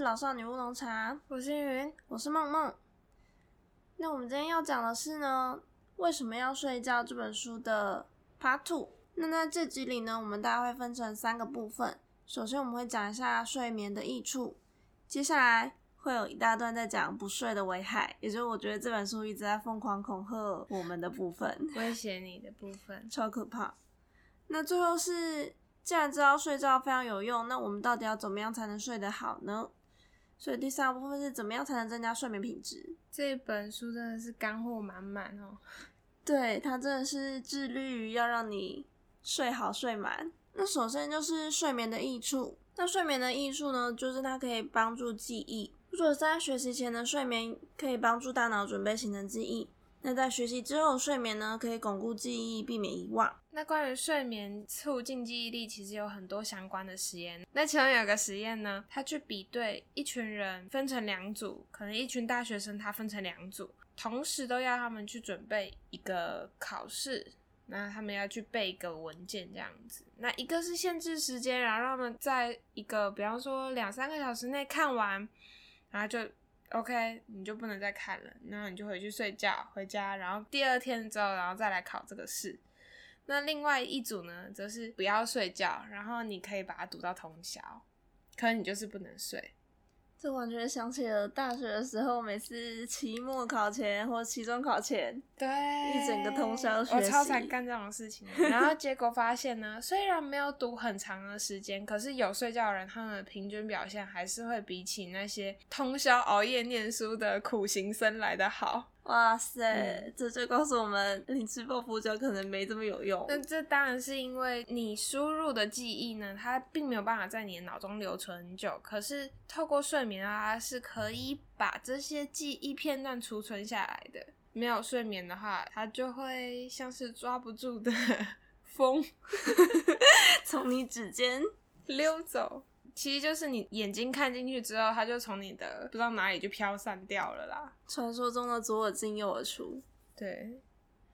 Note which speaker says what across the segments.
Speaker 1: 老少女乌龙茶，
Speaker 2: 我是云，
Speaker 1: 我是梦梦。那我们今天要讲的是呢，为什么要睡觉这本书的 Part Two。那在这集里呢，我们大概会分成三个部分。首先我们会讲一下睡眠的益处，接下来会有一大段在讲不睡的危害，也就是我觉得这本书一直在疯狂恐吓我们的部分，
Speaker 2: 威胁你的部分，
Speaker 1: 超可怕。那最后是。既然知道睡觉非常有用，那我们到底要怎么样才能睡得好呢？所以第三部分是怎么样才能增加睡眠品质？
Speaker 2: 这本书真的是干货满满哦。
Speaker 1: 对，它真的是致力于要让你睡好睡满。那首先就是睡眠的益处。那睡眠的益处呢，就是它可以帮助记忆。如果在学习前的睡眠可以帮助大脑准备形成记忆。那在学习之后，睡眠呢可以巩固记忆，避免遗忘。
Speaker 2: 那关于睡眠促进记忆力，其实有很多相关的实验。那其中有个实验呢，他去比对一群人分成两组，可能一群大学生他分成两组，同时都要他们去准备一个考试，那他们要去背一个文件这样子。那一个是限制时间，然后让他们在一个比方说两三个小时内看完，然后就。OK，你就不能再看了，然后你就回去睡觉，回家，然后第二天之后，然后再来考这个试。那另外一组呢，则是不要睡觉，然后你可以把它读到通宵，可你就是不能睡。
Speaker 1: 这完全想起了大学的时候，每次期末考前或期中考前，
Speaker 2: 对，
Speaker 1: 一整个通宵学
Speaker 2: 习。我超常干这种事情，然后结果发现呢，虽然没有读很长的时间，可是有睡觉的人，他们的平均表现还是会比起那些通宵熬夜念书的苦行僧来的好。
Speaker 1: 哇塞，这就告诉我们，你吃抱佛脚可能没这么有用。
Speaker 2: 那这当然是因为你输入的记忆呢，它并没有办法在你的脑中留存很久。可是透过睡眠啊，是可以把这些记忆片段储存下来的。没有睡眠的话，它就会像是抓不住的 风，
Speaker 1: 从你指尖
Speaker 2: 溜走。其实就是你眼睛看进去之后，它就从你的不知道哪里就飘散掉了啦。
Speaker 1: 传说中的左耳进右耳出。
Speaker 2: 对，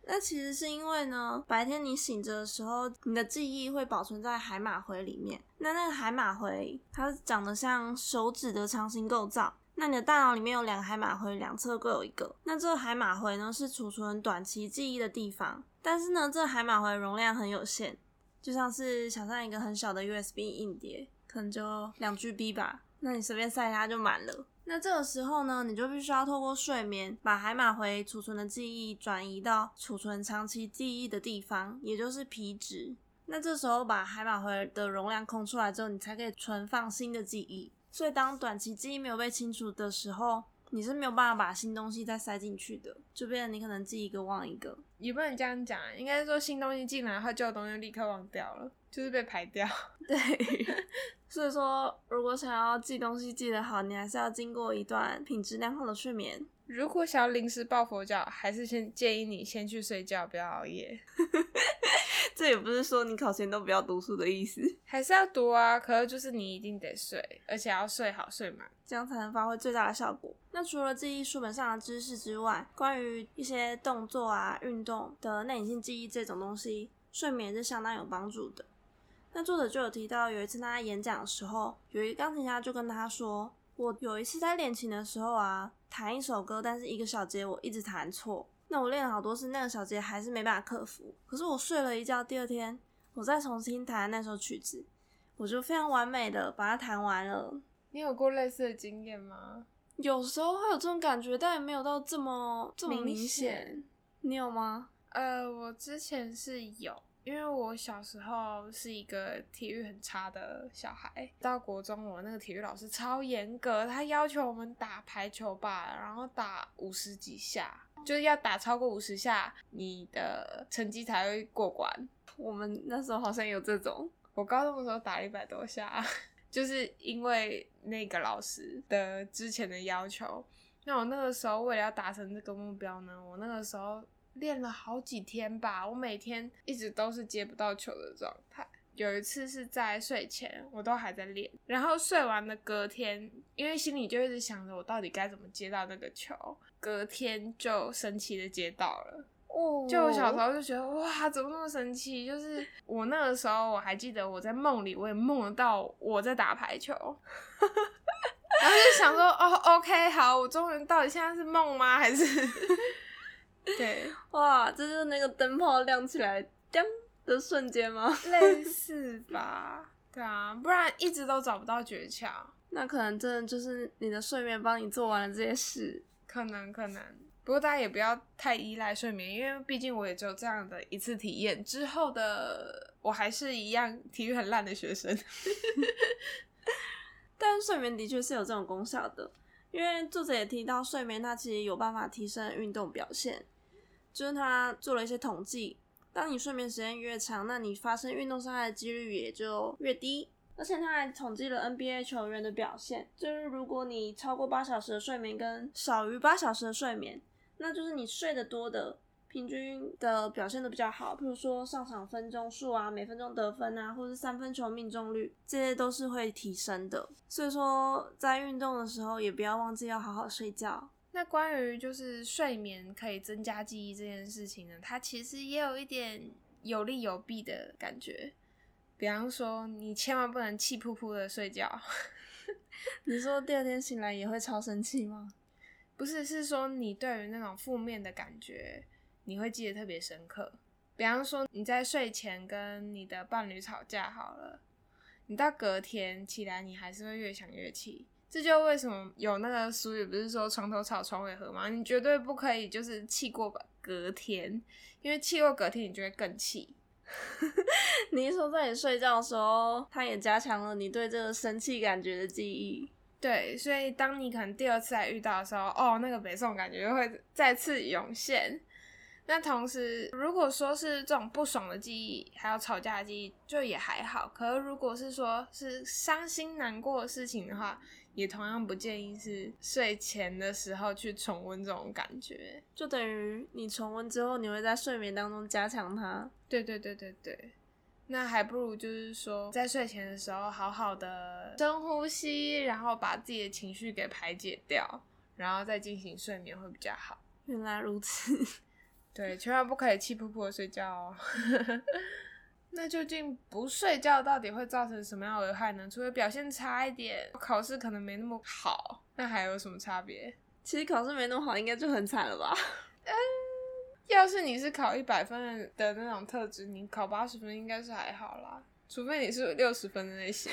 Speaker 1: 那其实是因为呢，白天你醒着的时候，你的记忆会保存在海马回里面。那那个海马回它长得像手指的长形构造。那你的大脑里面有两个海马回，两侧各有一个。那这个海马回呢，是储存短期记忆的地方。但是呢，这海马回容量很有限，就像是想象一个很小的 USB 硬碟。可能就两 GB 吧，那你随便塞它就满了。那这个时候呢，你就必须要透过睡眠，把海马回储存的记忆转移到储存长期记忆的地方，也就是皮质。那这时候把海马回的容量空出来之后，你才可以存放新的记忆。所以当短期记忆没有被清除的时候，你是没有办法把新东西再塞进去的，就变成你可能记一个忘一个。
Speaker 2: 也不能这样讲，应该是说新东西进来，然后旧的东西立刻忘掉了，就是被排掉。
Speaker 1: 对。所以说，如果想要记东西记得好，你还是要经过一段品质良好的睡眠。
Speaker 2: 如果想要临时抱佛脚，还是先建议你先去睡觉，不要熬夜。
Speaker 1: 这也不是说你考前都不要读书的意思，
Speaker 2: 还是要读啊。可是就是你一定得睡，而且要睡好睡满，
Speaker 1: 这样才能发挥最大的效果。那除了记忆书本上的知识之外，关于一些动作啊、运动的内隐性记忆这种东西，睡眠是相当有帮助的。那作者就有提到，有一次他在演讲的时候，有一钢琴家就跟他说：“我有一次在练琴的时候啊，弹一首歌，但是一个小节我一直弹错。那我练了好多次，那个小节还是没办法克服。可是我睡了一觉，第二天我再重新弹那首曲子，我就非常完美的把它弹完了。
Speaker 2: 你有过类似的经验吗？
Speaker 1: 有时候会有这种感觉，但也没有到这么这么明显。你有吗？
Speaker 2: 呃，我之前是有。因为我小时候是一个体育很差的小孩，到国中我那个体育老师超严格，他要求我们打排球吧，然后打五十几下，就是要打超过五十下，你的成绩才会过关。
Speaker 1: 我们那时候好像有这种，
Speaker 2: 我高中的时候打一百多下，就是因为那个老师的之前的要求。那我那个时候为了要达成这个目标呢，我那个时候。练了好几天吧，我每天一直都是接不到球的状态。有一次是在睡前，我都还在练，然后睡完的隔天，因为心里就一直想着我到底该怎么接到那个球，隔天就神奇的接到了。哦，就我小时候就觉得哇，怎么那么神奇？就是我那个时候我还记得我在梦里，我也梦得到我在打排球。然后就想说，哦，OK，好，我终于到底现在是梦吗？还是 对，
Speaker 1: 哇，这就是那个灯泡亮起来叮的瞬间吗？
Speaker 2: 类似吧？对啊，不然一直都找不到诀窍。
Speaker 1: 那可能真的就是你的睡眠帮你做完了这些事。
Speaker 2: 可能可能，不过大家也不要太依赖睡眠，因为毕竟我也只有这样的一次体验，之后的我还是一样体育很烂的学生。
Speaker 1: 但睡眠的确是有这种功效的，因为作者也提到，睡眠它其实有办法提升运动表现，就是他做了一些统计，当你睡眠时间越长，那你发生运动伤害的几率也就越低。而且他还统计了 NBA 球员的表现，就是如果你超过八小时的睡眠跟少于八小时的睡眠，那就是你睡得多的。平均的表现都比较好，比如说上场分钟数啊，每分钟得分啊，或者是三分球命中率，这些都是会提升的。所以说，在运动的时候也不要忘记要好好睡觉。
Speaker 2: 那关于就是睡眠可以增加记忆这件事情呢，它其实也有一点有利有弊的感觉。比方说，你千万不能气扑扑的睡觉。
Speaker 1: 你说第二天醒来也会超生气吗？
Speaker 2: 不是，是说你对于那种负面的感觉。你会记得特别深刻，比方说你在睡前跟你的伴侣吵架好了，你到隔天起来你还是会越想越气，这就为什么有那个俗语不是说床头吵床尾和吗？你绝对不可以就是气过隔天，因为气过隔天你就会更气。
Speaker 1: 你是说在你睡觉的时候，它也加强了你对这个生气感觉的记忆？
Speaker 2: 对，所以当你可能第二次来遇到的时候，哦，那个北宋感觉会再次涌现。那同时，如果说是这种不爽的记忆，还有吵架的记忆，就也还好。可是，如果是说是伤心难过的事情的话，也同样不建议是睡前的时候去重温这种感觉。
Speaker 1: 就等于你重温之后，你会在睡眠当中加强它。
Speaker 2: 对对对对对。那还不如就是说，在睡前的时候，好好的深呼吸，然后把自己的情绪给排解掉，然后再进行睡眠会比较好。
Speaker 1: 原来如此。
Speaker 2: 对，千万不可以气噗噗的睡觉哦。那究竟不睡觉到底会造成什么样的危害呢？除了表现差一点，考试可能没那么好，那还有什么差别？
Speaker 1: 其实考试没那么好，应该就很惨了吧？
Speaker 2: 嗯，要是你是考一百分的那种特质，你考八十分应该是还好啦。除非你是六十分的类型，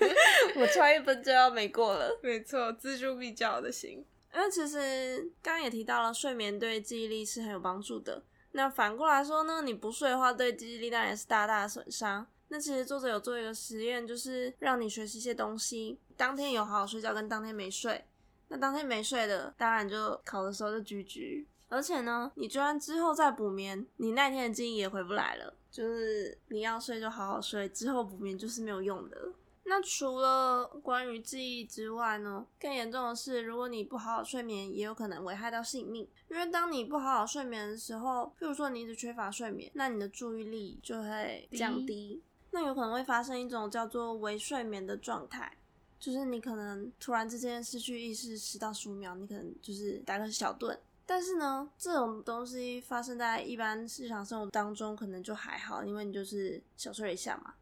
Speaker 1: 我差一分就要没过了。
Speaker 2: 没错，锱铢必较的型。
Speaker 1: 那其实刚刚也提到了，睡眠对记忆力是很有帮助的。那反过来说呢，你不睡的话，对记忆力当然也是大大的损伤。那其实作者有做一个实验，就是让你学习一些东西，当天有好好睡觉，跟当天没睡。那当天没睡的，当然就考的时候就居居。而且呢，你就算之后再补眠，你那天的记忆也回不来了。就是你要睡就好好睡，之后补眠就是没有用的。那除了关于记忆之外呢？更严重的是，如果你不好好睡眠，也有可能危害到性命。因为当你不好好睡眠的时候，譬如说你一直缺乏睡眠，那你的注意力就会降低，那有可能会发生一种叫做微睡眠的状态，就是你可能突然之间失去意识十到十五秒，你可能就是打个小盹。但是呢，这种东西发生在一般日常生活当中，可能就还好，因为你就是小睡一下嘛。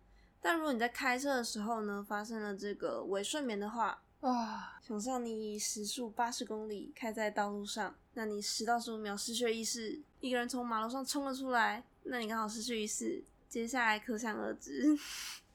Speaker 1: 但如果你在开车的时候呢，发生了这个尾睡眠的话，哇！想象你时速八十公里开在道路上，那你十到十五秒失去意识，一个人从马路上冲了出来，那你刚好失去意识，接下来可想而知。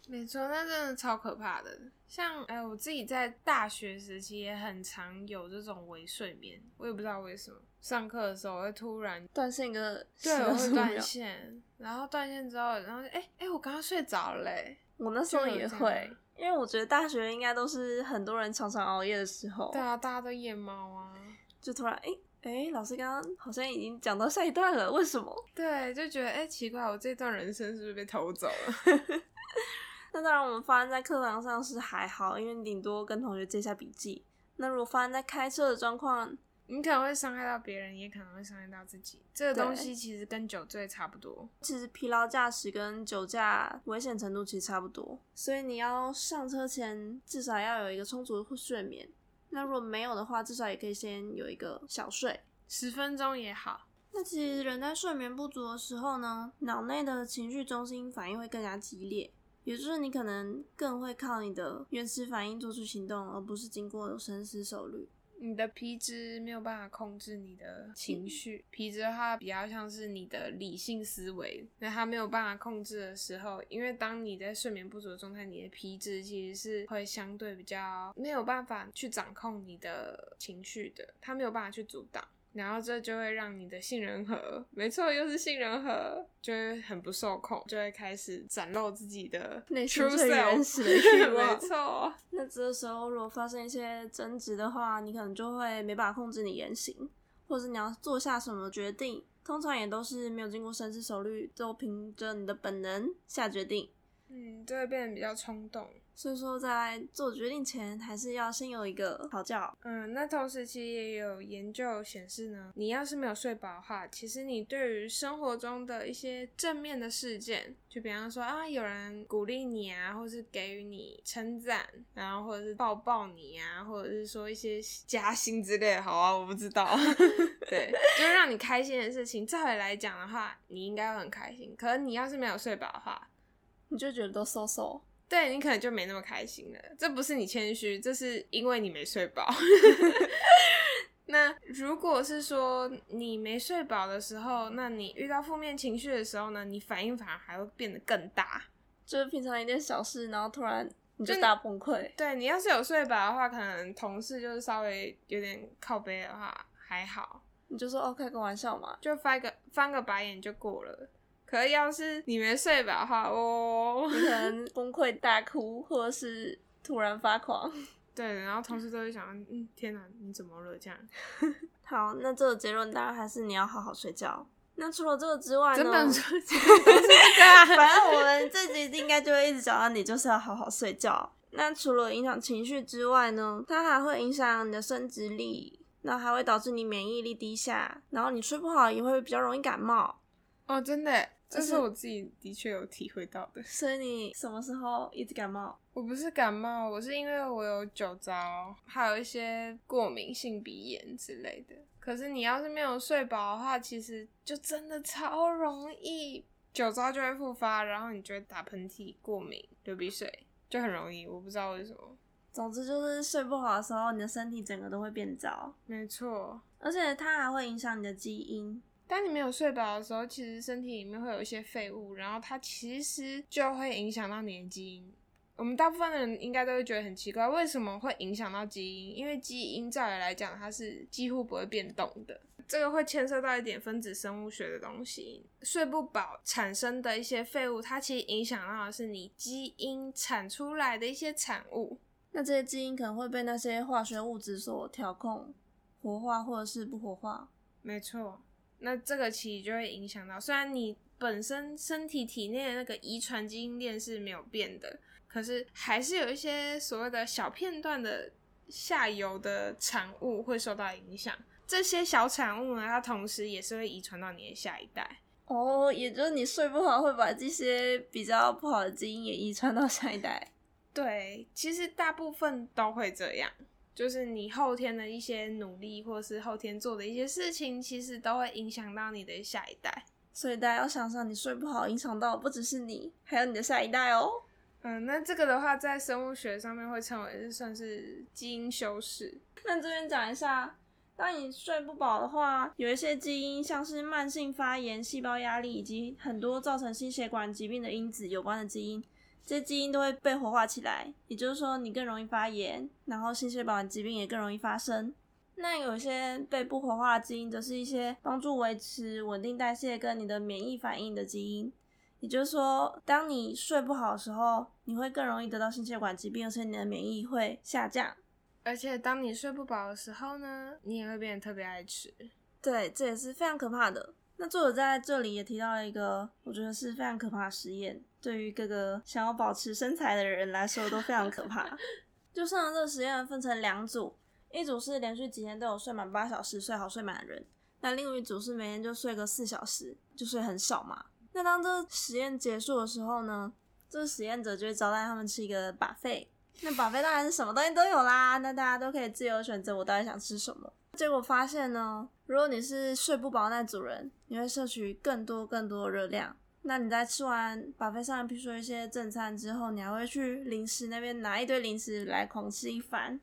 Speaker 2: 没错，那真的超可怕的。像哎，我自己在大学时期也很常有这种微睡眠，我也不知道为什么，上课的时候会突然
Speaker 1: 断线个，
Speaker 2: 对，我会断线，然后断线之后，然后哎哎，我刚刚睡着嘞。
Speaker 1: 我那时候也会，因为我觉得大学应该都是很多人常常熬夜的时候。
Speaker 2: 对啊，大家都夜猫啊，
Speaker 1: 就突然哎哎，老师刚刚好像已经讲到下一段了，为什么？
Speaker 2: 对，就觉得哎奇怪，我这段人生是不是被偷走了？
Speaker 1: 那当然，我们发生在课堂上是还好，因为顶多跟同学借下笔记。那如果发生在开车的状况，
Speaker 2: 你可能会伤害到别人，也可能会伤害到自己。这个东西其实跟酒醉差不多。
Speaker 1: 其实疲劳驾驶跟酒驾危险程度其实差不多，所以你要上车前至少要有一个充足的睡眠。那如果没有的话，至少也可以先有一个小睡，
Speaker 2: 十分钟也好。
Speaker 1: 那其实人在睡眠不足的时候呢，脑内的情绪中心反应会更加激烈，也就是你可能更会靠你的原始反应做出行动，而不是经过深思熟虑。
Speaker 2: 你的皮质没有办法控制你的情绪，皮质的话比较像是你的理性思维，那它没有办法控制的时候，因为当你在睡眠不足的状态，你的皮质其实是会相对比较没有办法去掌控你的情绪的，它没有办法去阻挡。然后这就会让你的杏仁核，没错，又是杏仁核，就会很不受控，就会开始展露自己的
Speaker 1: 内心最原始的 欲望
Speaker 2: 没错，
Speaker 1: 那这个时候如果发生一些争执的话，你可能就会没办法控制你言行，或者是你要做下什么决定，通常也都是没有经过深思熟虑，就凭着你的本能下决定。
Speaker 2: 嗯，就会变得比较冲动。
Speaker 1: 所以说，在做决定前，还是要先有一个讨教。
Speaker 2: 嗯，那同时其实也有研究显示呢，你要是没有睡饱的话，其实你对于生活中的一些正面的事件，就比方说啊，有人鼓励你啊，或是给予你称赞，然后或者是抱抱你啊，或者是说一些加薪之类的，好啊，我不知道，对，就是让你开心的事情，照理来讲的话，你应该会很开心。可是你要是没有睡饱的话，
Speaker 1: 你就觉得都嗖嗖。
Speaker 2: 对你可能就没那么开心了。这不是你谦虚，这是因为你没睡饱。那如果是说你没睡饱的时候，那你遇到负面情绪的时候呢，你反应反而还会变得更大。
Speaker 1: 就是平常一件小事，然后突然你就大崩溃。
Speaker 2: 对你要是有睡饱的话，可能同事就是稍微有点靠背的话还好，
Speaker 1: 你就说哦，开个玩笑嘛。
Speaker 2: 就翻个翻个白眼就过了。可是要是你没睡饱的话，哦，
Speaker 1: 你可能崩溃大哭，或者是突然发狂。
Speaker 2: 对，然后同事都会想，嗯，天哪，你怎么了？这样。
Speaker 1: 好，那这个结论当然还是你要好好睡觉。那除了这个之外呢？
Speaker 2: 真的说 这个啊，
Speaker 1: 反正我们这集应该就会一直讲到你就是要好好睡觉。那除了影响情绪之外呢，它还会影响你的生殖力，那还会导致你免疫力低下，然后你睡不好也会比较容易感冒。
Speaker 2: 哦，真的，这
Speaker 1: 就是
Speaker 2: 是我自己的确有体会到的。
Speaker 1: 所以你什么时候一直感冒？
Speaker 2: 我不是感冒，我是因为我有酒糟，还有一些过敏性鼻炎之类的。可是你要是没有睡饱的话，其实就真的超容易酒糟就会复发，然后你就会打喷嚏、过敏、流鼻水，就很容易。我不知道为什么。
Speaker 1: 总之就是睡不好的时候，你的身体整个都会变糟，
Speaker 2: 没错，
Speaker 1: 而且它还会影响你的基因。
Speaker 2: 当你没有睡饱的时候，其实身体里面会有一些废物，然后它其实就会影响到你的基因。我们大部分的人应该都会觉得很奇怪，为什么会影响到基因？因为基因照理来讲，它是几乎不会变动的。这个会牵涉到一点分子生物学的东西。睡不饱产生的一些废物，它其实影响到的是你基因产出来的一些产物。
Speaker 1: 那这些基因可能会被那些化学物质所调控、活化或者是不活化。
Speaker 2: 没错，那这个其实就会影响到，虽然你本身身体体内的那个遗传基因链是没有变的，可是还是有一些所谓的小片段的下游的产物会受到影响。这些小产物呢，它同时也是会遗传到你的下一代。
Speaker 1: 哦，也就是你睡不好会把这些比较不好的基因也遗传到下一代。
Speaker 2: 对，其实大部分都会这样，就是你后天的一些努力，或是后天做的一些事情，其实都会影响到你的下一代。
Speaker 1: 所以大家要想想，你睡不好影响到不只是你，还有你的下一代哦。
Speaker 2: 嗯，那这个的话，在生物学上面会称为是算是基因修饰。
Speaker 1: 那这边讲一下，当你睡不饱的话，有一些基因像是慢性发炎、细胞压力以及很多造成心血管疾病的因子有关的基因，这些基因都会被活化起来。也就是说，你更容易发炎，然后心血管疾病也更容易发生。那有些被不活化的基因，则是一些帮助维持稳定代谢跟你的免疫反应的基因。也就是说，当你睡不好的时候，你会更容易得到心血管疾病，而且你的免疫会下降。
Speaker 2: 而且当你睡不饱的时候呢，你也会变得特别爱吃。
Speaker 1: 对，这也是非常可怕的。那作者在这里也提到了一个，我觉得是非常可怕的实验，对于各个想要保持身材的人来说都非常可怕。就上了这个实验分成两组，一组是连续几天都有睡满八小时、睡好睡满的人，那另一组是每天就睡个四小时，就睡很少嘛。那当这实验结束的时候呢，这实验者就会招待他们吃一个 buffet。那 buffet 当然是什么东西都有啦，那大家都可以自由选择我到底想吃什么。结果发现呢，如果你是睡不饱那组人，你会摄取更多更多的热量；那你在吃完把费上，比如说一些正餐之后，你还会去零食那边拿一堆零食来狂吃一番。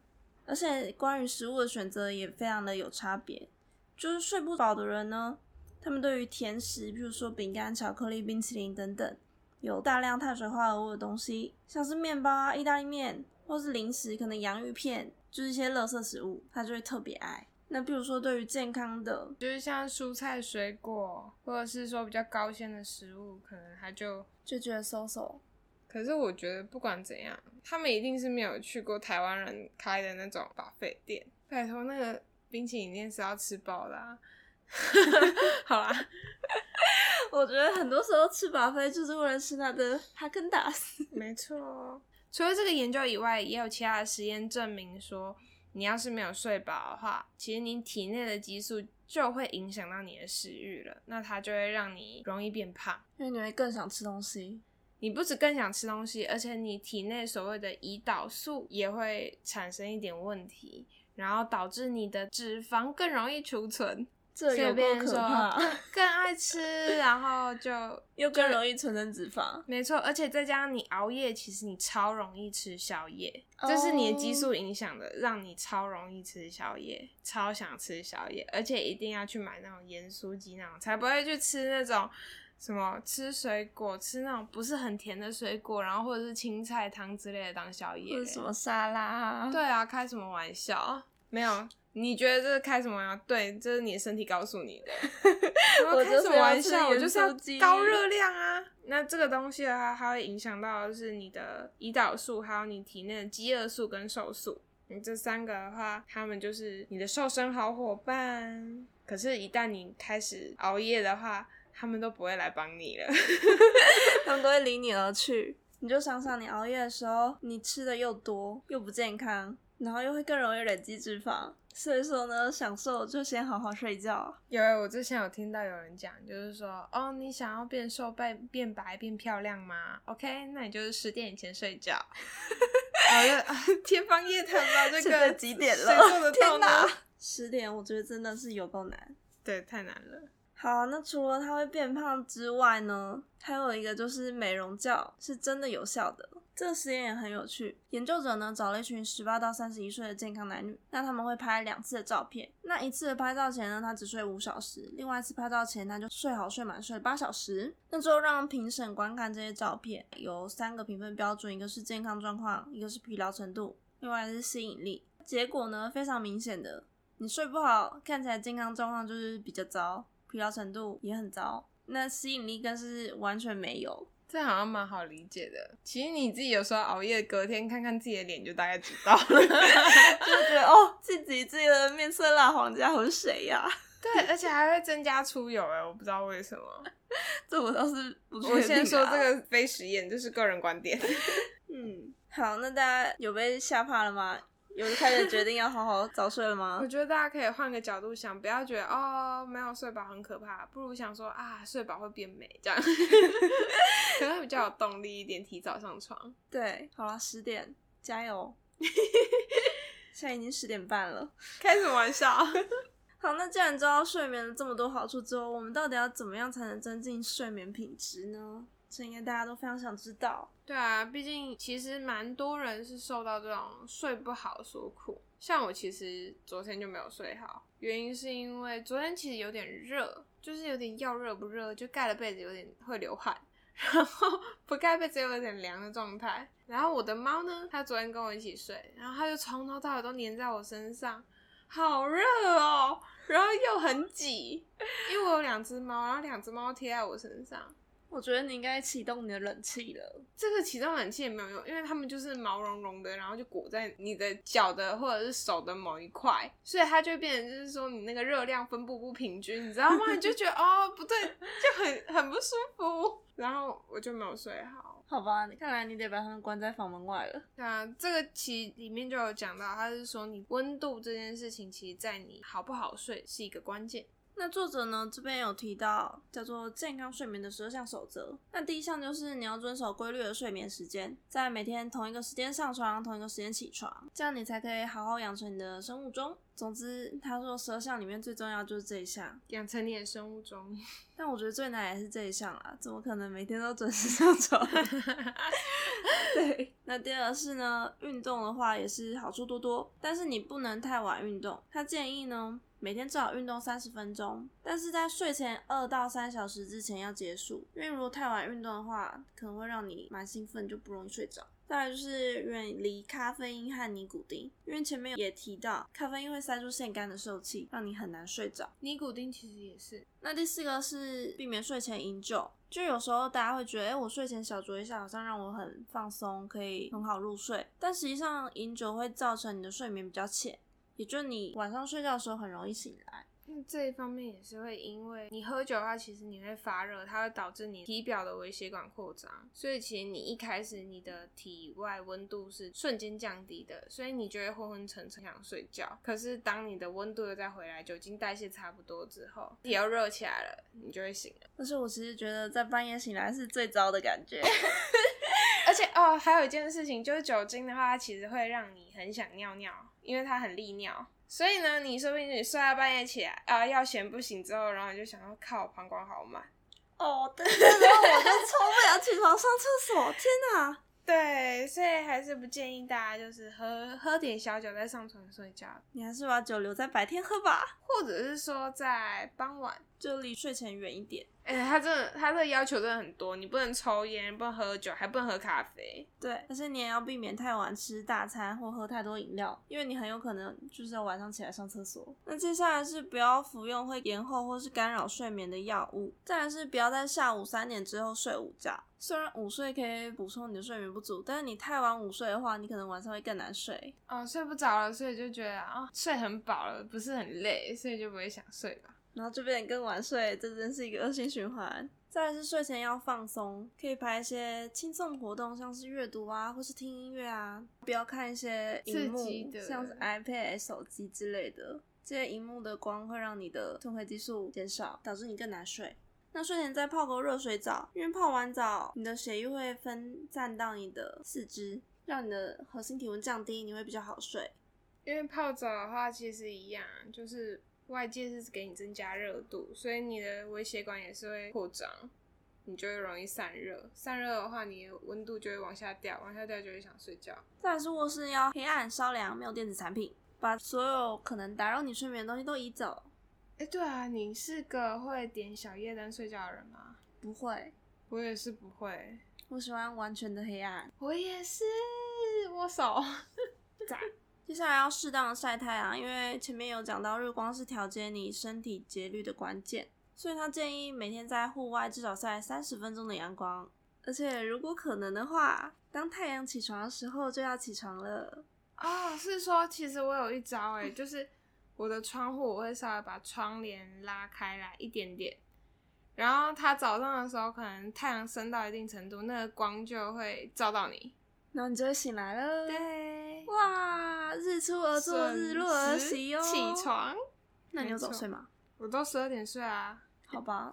Speaker 1: 而且关于食物的选择也非常的有差别，就是睡不饱的人呢，他们对于甜食，比如说饼干、巧克力、冰淇淋等等，有大量碳水化合物的东西，像是面包啊、意大利面，或是零食，可能洋芋片，就是一些垃圾食物，他就会特别爱。那比如说对于健康的，
Speaker 2: 就是像蔬菜、水果，或者是说比较高纤的食物，可能他就
Speaker 1: 就觉得 so so。
Speaker 2: 可是我觉得不管怎样，他们一定是没有去过台湾人开的那种把费店。拜托，那个冰淇淋店是要吃饱的。好啦，
Speaker 1: 我觉得很多时候吃把费就是为了吃它的哈根达斯。
Speaker 2: 没错，除了这个研究以外，也有其他的实验证明说，你要是没有睡饱的话，其实你体内的激素就会影响到你的食欲了，那它就会让你容易变胖，
Speaker 1: 因为你会更想吃东西。
Speaker 2: 你不止更想吃东西，而且你体内所谓的胰岛素也会产生一点问题，然后导致你的脂肪更容易储存，
Speaker 1: 这有多可怕？
Speaker 2: 更爱吃，然后就
Speaker 1: 又更容易存成脂肪。
Speaker 2: 没错，而且再加上你熬夜，其实你超容易吃宵夜，这是你的激素影响的，让你超容易吃宵夜，超想吃宵夜，而且一定要去买那种盐酥鸡那种，才不会去吃那种。什么吃水果，吃那种不是很甜的水果，然后或者是青菜汤之类的当宵夜，
Speaker 1: 什么沙拉？
Speaker 2: 对啊，开什么玩笑？没有，你觉得这是开什么玩笑？对，这是你的身体告诉你的。
Speaker 1: 我
Speaker 2: 开什么玩笑？我就是
Speaker 1: 要
Speaker 2: 高热量啊！那这个东西的话，它会影响到的是你的胰岛素，还有你体内的饥饿素跟瘦素。你这三个的话，他们就是你的瘦身好伙伴。可是，一旦你开始熬夜的话，他们都不会来帮你了，
Speaker 1: 他们都会离你而去。你就想想，你熬夜的时候，你吃的又多又不健康，然后又会更容易累积脂肪。所以说呢，想瘦就先好好睡觉。
Speaker 2: 因为，我之前有听到有人讲，就是说，哦，你想要变瘦、变变白、变漂亮吗？OK，那你就是十点以前睡觉。好了，天方夜谭吧，这个
Speaker 1: 几点了？
Speaker 2: 谁做得到呢？
Speaker 1: 十点，我觉得真的是有够难。
Speaker 2: 对，太难了。
Speaker 1: 好，那除了它会变胖之外呢，还有一个就是美容觉是真的有效的。这个实验也很有趣。研究者呢找了一群十八到三十一岁的健康男女，那他们会拍两次的照片。那一次的拍照前呢，他只睡五小时；另外一次拍照前，他就睡好睡满，睡八小时。那之后让评审观看这些照片，有三个评分标准，一个是健康状况，一个是疲劳程度，另外是吸引力。结果呢非常明显的，你睡不好，看起来健康状况就是比较糟。疲劳程度也很糟，那吸引力更是完全没有。
Speaker 2: 这好像蛮好理解的。其实你自己有时候熬夜，隔天看看自己的脸，就大概知道了，就
Speaker 1: 觉得哦，自己自己的面色蜡黄，家伙是谁呀？
Speaker 2: 对，而且还会增加出油哎，我不知道为什么。
Speaker 1: 这我倒是不
Speaker 2: 我先说这个非实验，这是个人观点。
Speaker 1: 嗯，好，那大家有被吓怕了吗？有开始决定要好好早睡了吗？
Speaker 2: 我觉得大家可以换个角度想，不要觉得哦没有睡饱很可怕，不如想说啊睡饱会变美，这样 可能比较有动力一点，提早上床。
Speaker 1: 对，好了，十点加油！现在已经十点半了，
Speaker 2: 开什么玩笑？
Speaker 1: 好，那既然知道睡眠的这么多好处之后，我们到底要怎么样才能增进睡眠品质呢？这应该大家都非常想知道。
Speaker 2: 对啊，毕竟其实蛮多人是受到这种睡不好所苦。像我其实昨天就没有睡好，原因是因为昨天其实有点热，就是有点要热不热，就盖了被子有点会流汗，然后不盖被子又有点凉的状态。然后我的猫呢，它昨天跟我一起睡，然后它就从头到尾都黏在我身上，好热哦，然后又很挤，因为我有两只猫，然后两只猫贴在我身上。
Speaker 1: 我觉得你应该启动你的冷气了。
Speaker 2: 这个启动冷气也没有用，因为它们就是毛茸茸的，然后就裹在你的脚的或者是手的某一块，所以它就变成就是说你那个热量分布不平均，你知道吗？你就觉得哦不对，就很很不舒服，然后我就没有睡好。
Speaker 1: 好吧，看来你得把它们关在房门外了。
Speaker 2: 那这个其里面就有讲到，它是说你温度这件事情，其实在你好不好睡是一个关键。
Speaker 1: 那作者呢这边有提到叫做健康睡眠的十二项守则。那第一项就是你要遵守规律的睡眠时间，在每天同一个时间上床，同一个时间起床，这样你才可以好好养成你的生物钟。总之，他说十二项里面最重要就是这一项，
Speaker 2: 养成你的生物钟。
Speaker 1: 但我觉得最难也是这一项啦，怎么可能每天都准时上床？对。那第二是呢，运动的话也是好处多多，但是你不能太晚运动。他建议呢。每天至少运动三十分钟，但是在睡前二到三小时之前要结束，因为如果太晚运动的话，可能会让你蛮兴奋，就不容易睡着。再来就是远离咖啡因和尼古丁，因为前面也提到咖啡因会塞住腺苷的受气，让你很难睡着。
Speaker 2: 尼古丁其实也是。
Speaker 1: 那第四个是避免睡前饮酒，就有时候大家会觉得，哎，我睡前小酌一下，好像让我很放松，可以很好入睡，但实际上饮酒会造成你的睡眠比较浅。也就你晚上睡觉的时候很容易醒来，
Speaker 2: 那这一方面也是会因为你喝酒的话，其实你会发热，它会导致你体表的微血管扩张，所以其实你一开始你的体外温度是瞬间降低的，所以你就会昏昏沉沉想睡觉。可是当你的温度又再回来，酒精代谢差不多之后，也要热起来了，你就会醒了。
Speaker 1: 但是我其实觉得在半夜醒来是最糟的感觉，
Speaker 2: 而且哦，还有一件事情就是酒精的话，它其实会让你很想尿尿。因为它很利尿，所以呢，你说不定你睡到半夜起来啊，要嫌不行之后，然后你就想要靠膀胱好满，
Speaker 1: 哦，对，然后我就冲不了起床上厕所，天哪！
Speaker 2: 对，所以还是不建议大家就是喝喝点小酒再上床睡觉，
Speaker 1: 你还是把酒留在白天喝吧，
Speaker 2: 或者是说在傍晚，
Speaker 1: 就离睡前远一点。
Speaker 2: 哎，他真的，他的要求真的很多，你不能抽烟，不能喝酒，还不能喝咖啡。
Speaker 1: 对，但是你也要避免太晚吃大餐或喝太多饮料，因为你很有可能就是要晚上起来上厕所。那接下来是不要服用会延后或是干扰睡眠的药物，再来是不要在下午三点之后睡午觉。虽然午睡可以补充你的睡眠不足，但是你太晚午睡的话，你可能晚上会更难睡。
Speaker 2: 哦，睡不着了，所以就觉得啊，睡很饱了，不是很累，所以就不会想睡吧。
Speaker 1: 然后就变得更晚睡，这真是一个恶性循环。再来是睡前要放松，可以排一些轻松活动，像是阅读啊，或是听音乐啊，不要看一些荧幕，像是 iPad、手机之类的。这些荧幕的光会让你的褪黑激素减少，导致你更难睡。那睡前再泡个热水澡，因为泡完澡，你的血液会分散到你的四肢，让你的核心体温降低，你会比较好睡。
Speaker 2: 因为泡澡的话，其实一样，就是。外界是给你增加热度，所以你的微血管也是会扩张，你就会容易散热。散热的话，你的温度就会往下掉，往下掉就会想睡觉。
Speaker 1: 再是卧室要黑暗、稍凉，没有电子产品，把所有可能打扰你睡眠的东西都移走。
Speaker 2: 哎，对啊，你是个会点小夜灯睡觉的人吗？
Speaker 1: 不会，
Speaker 2: 我也是不会。
Speaker 1: 我喜欢完全的黑暗。
Speaker 2: 我也是，握手。
Speaker 1: 在。接下来要适当的晒太阳，因为前面有讲到日光是调节你身体节律的关键，所以他建议每天在户外至少晒三十分钟的阳光，而且如果可能的话，当太阳起床的时候就要起床了。
Speaker 2: 哦，是说其实我有一招诶，就是我的窗户我会稍微把窗帘拉开来一点点，然后它早上的时候可能太阳升到一定程度，那个光就会照到你。
Speaker 1: 然后你就会醒来了。
Speaker 2: 对，
Speaker 1: 哇，日出而作，日落而息哦。
Speaker 2: 起床，
Speaker 1: 那你有早睡吗？
Speaker 2: 我都十二点睡啊。
Speaker 1: 好吧，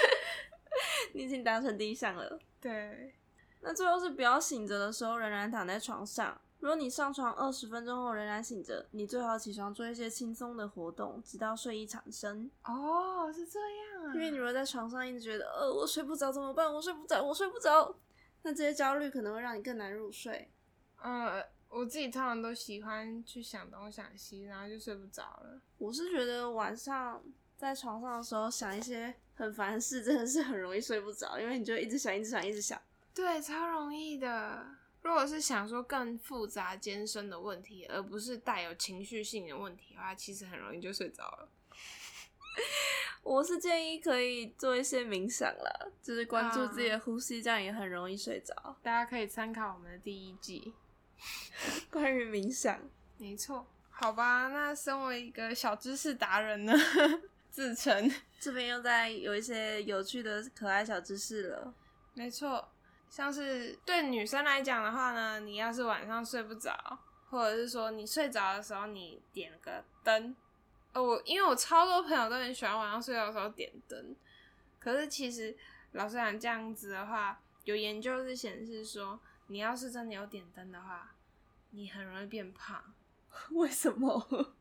Speaker 1: 你已经达成第一项了。
Speaker 2: 对，
Speaker 1: 那最后是不要醒着的时候仍然躺在床上。如果你上床二十分钟后仍然醒着，你最好起床做一些轻松的活动，直到睡意产生。
Speaker 2: 哦，是这样啊。
Speaker 1: 因为你如果在床上一直觉得，呃，我睡不着怎么办？我睡不着，我睡不着。那这些焦虑可能会让你更难入睡。
Speaker 2: 呃，我自己通常都喜欢去想东想西，然后就睡不着了。
Speaker 1: 我是觉得晚上在床上的时候想一些很烦的事，真的是很容易睡不着，因为你就一直想、一直想、一直想。
Speaker 2: 对，超容易的。如果是想说更复杂艰深的问题，而不是带有情绪性的问题的话，其实很容易就睡着了。
Speaker 1: 我是建议可以做一些冥想了，就是关注自己的呼吸，这样也很容易睡着。
Speaker 2: 大家可以参考我们的第一季
Speaker 1: 关于冥想。
Speaker 2: 没错，好吧，那身为一个小知识达人呢，自称
Speaker 1: 这边又在有一些有趣的可爱小知识了。
Speaker 2: 没错，像是对女生来讲的话呢，你要是晚上睡不着，或者是说你睡着的时候你点个灯。呃，我因为我超多朋友都很喜欢晚上睡觉的时候点灯，可是其实老实讲，这样子的话，有研究是显示说，你要是真的有点灯的话，你很容易变胖，
Speaker 1: 为什么？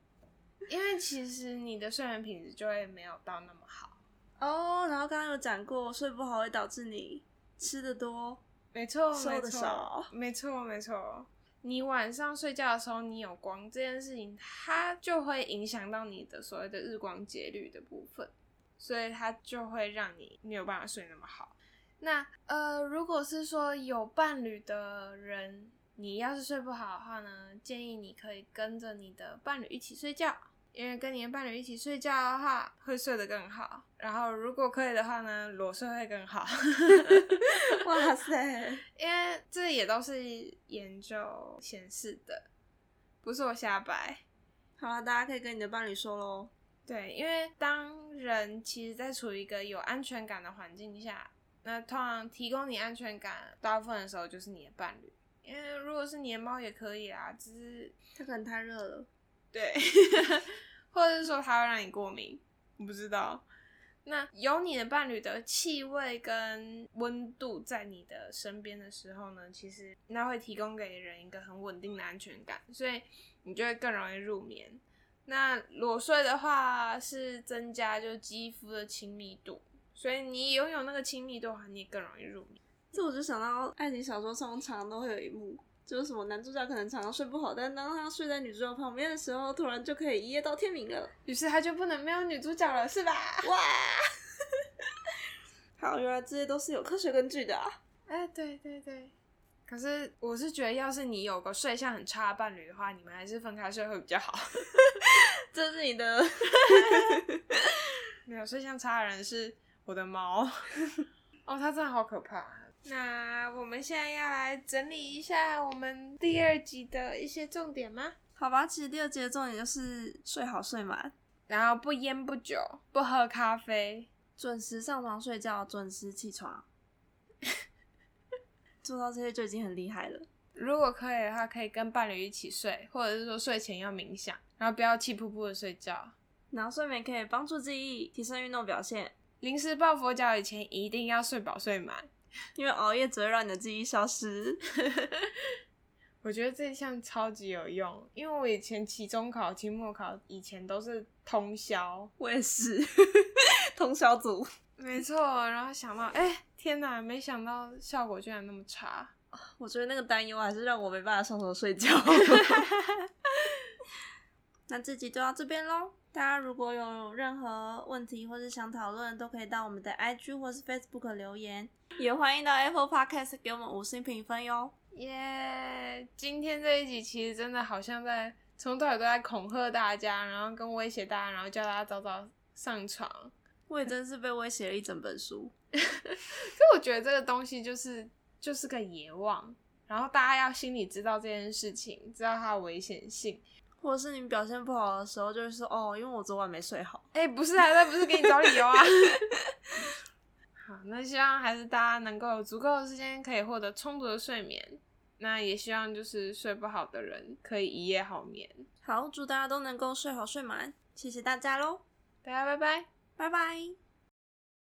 Speaker 2: 因为其实你的睡眠品质就会没有到那么好。
Speaker 1: 哦，然后刚刚有讲过，睡不好会导致你吃的多，
Speaker 2: 没错，
Speaker 1: 瘦
Speaker 2: 没错
Speaker 1: 得少，
Speaker 2: 没错，没错。你晚上睡觉的时候，你有光这件事情，它就会影响到你的所谓的日光节律的部分，所以它就会让你没有办法睡那么好。那呃，如果是说有伴侣的人，你要是睡不好的话呢，建议你可以跟着你的伴侣一起睡觉，因为跟你的伴侣一起睡觉的话，会睡得更好。然后如果可以的话呢，裸睡会更好。
Speaker 1: 哇塞！
Speaker 2: 因为这也都是研究显示的，不是我瞎掰。
Speaker 1: 好了，大家可以跟你的伴侣说喽。
Speaker 2: 对，因为当人其实在处于一个有安全感的环境下，那通常提供你安全感，大部分的时候就是你的伴侣。因为如果是你的猫也可以啊，只是
Speaker 1: 它可能太热了。
Speaker 2: 对，或者是说它会让你过敏，我不知道。那有你的伴侣的气味跟温度在你的身边的时候呢，其实那会提供给人一个很稳定的安全感，所以你就会更容易入眠。那裸睡的话是增加就肌肤的亲密度，所以你拥有那个亲密度的话，你也更容易入眠。
Speaker 1: 这我就想到爱情小说中常常都会有一幕，就是什么男主角可能常常睡不好，但当他睡在女主角旁边的时候，突然就可以一夜到天明了。
Speaker 2: 于是他就不能没有女主角了，是吧？
Speaker 1: 哇！好，原来这些都是有科学根据的啊。
Speaker 2: 哎，对对对。可是我是觉得，要是你有个睡相很差的伴侣的话，你们还是分开睡会比较好。
Speaker 1: 这是你的
Speaker 2: 没有睡相差的人是我的猫。哦，它真的好可怕。那我们现在要来整理一下我们第二集的一些重点吗？
Speaker 1: 好吧，其实第二集的重点就是睡好睡满，
Speaker 2: 然后不烟不酒，不喝咖啡，
Speaker 1: 准时上床睡觉，准时起床，做到这些就已经很厉害了。
Speaker 2: 如果可以的话，可以跟伴侣一起睡，或者是说睡前要冥想，然后不要气噗噗的睡觉。
Speaker 1: 然后睡眠可以帮助记忆，提升运动表现，
Speaker 2: 临时抱佛脚以前一定要睡饱睡满。
Speaker 1: 因为熬夜只会让你的记忆消失。
Speaker 2: 我觉得这项超级有用，因为我以前期中考、期末考以前都是通宵，
Speaker 1: 我也是，通宵组。
Speaker 2: 没错。然后想到，哎、天哪，没想到效果居然那么差。
Speaker 1: 我觉得那个担忧还是让我没办法上床睡觉。那这集就到这边喽。大家如果有任何问题或是想讨论，都可以到我们的 IG 或是 Facebook 留言，也欢迎到 Apple Podcast 给我们五星评分哟。
Speaker 2: 耶、今天这一集其实真的好像在从头到尾都在恐吓大家，然后跟威胁大家，然后叫大家早早上床。
Speaker 1: 我也真是被威胁了一整本书。
Speaker 2: 所以我觉得这个东西就是就是个野望，然后大家要心里知道这件事情，知道它的危险性。
Speaker 1: 或者是你表现不好的时候，就会说哦，因为我昨晚没睡好。
Speaker 2: 哎、不是啊，那不是给你找理由啊。好，那希望还是大家能够有足够的时间，可以获得充足的睡眠。那也希望就是睡不好的人可以一夜好眠。
Speaker 1: 好，祝大家都能够睡好睡满，谢谢大家喽，
Speaker 2: 大家拜拜。
Speaker 1: 拜拜。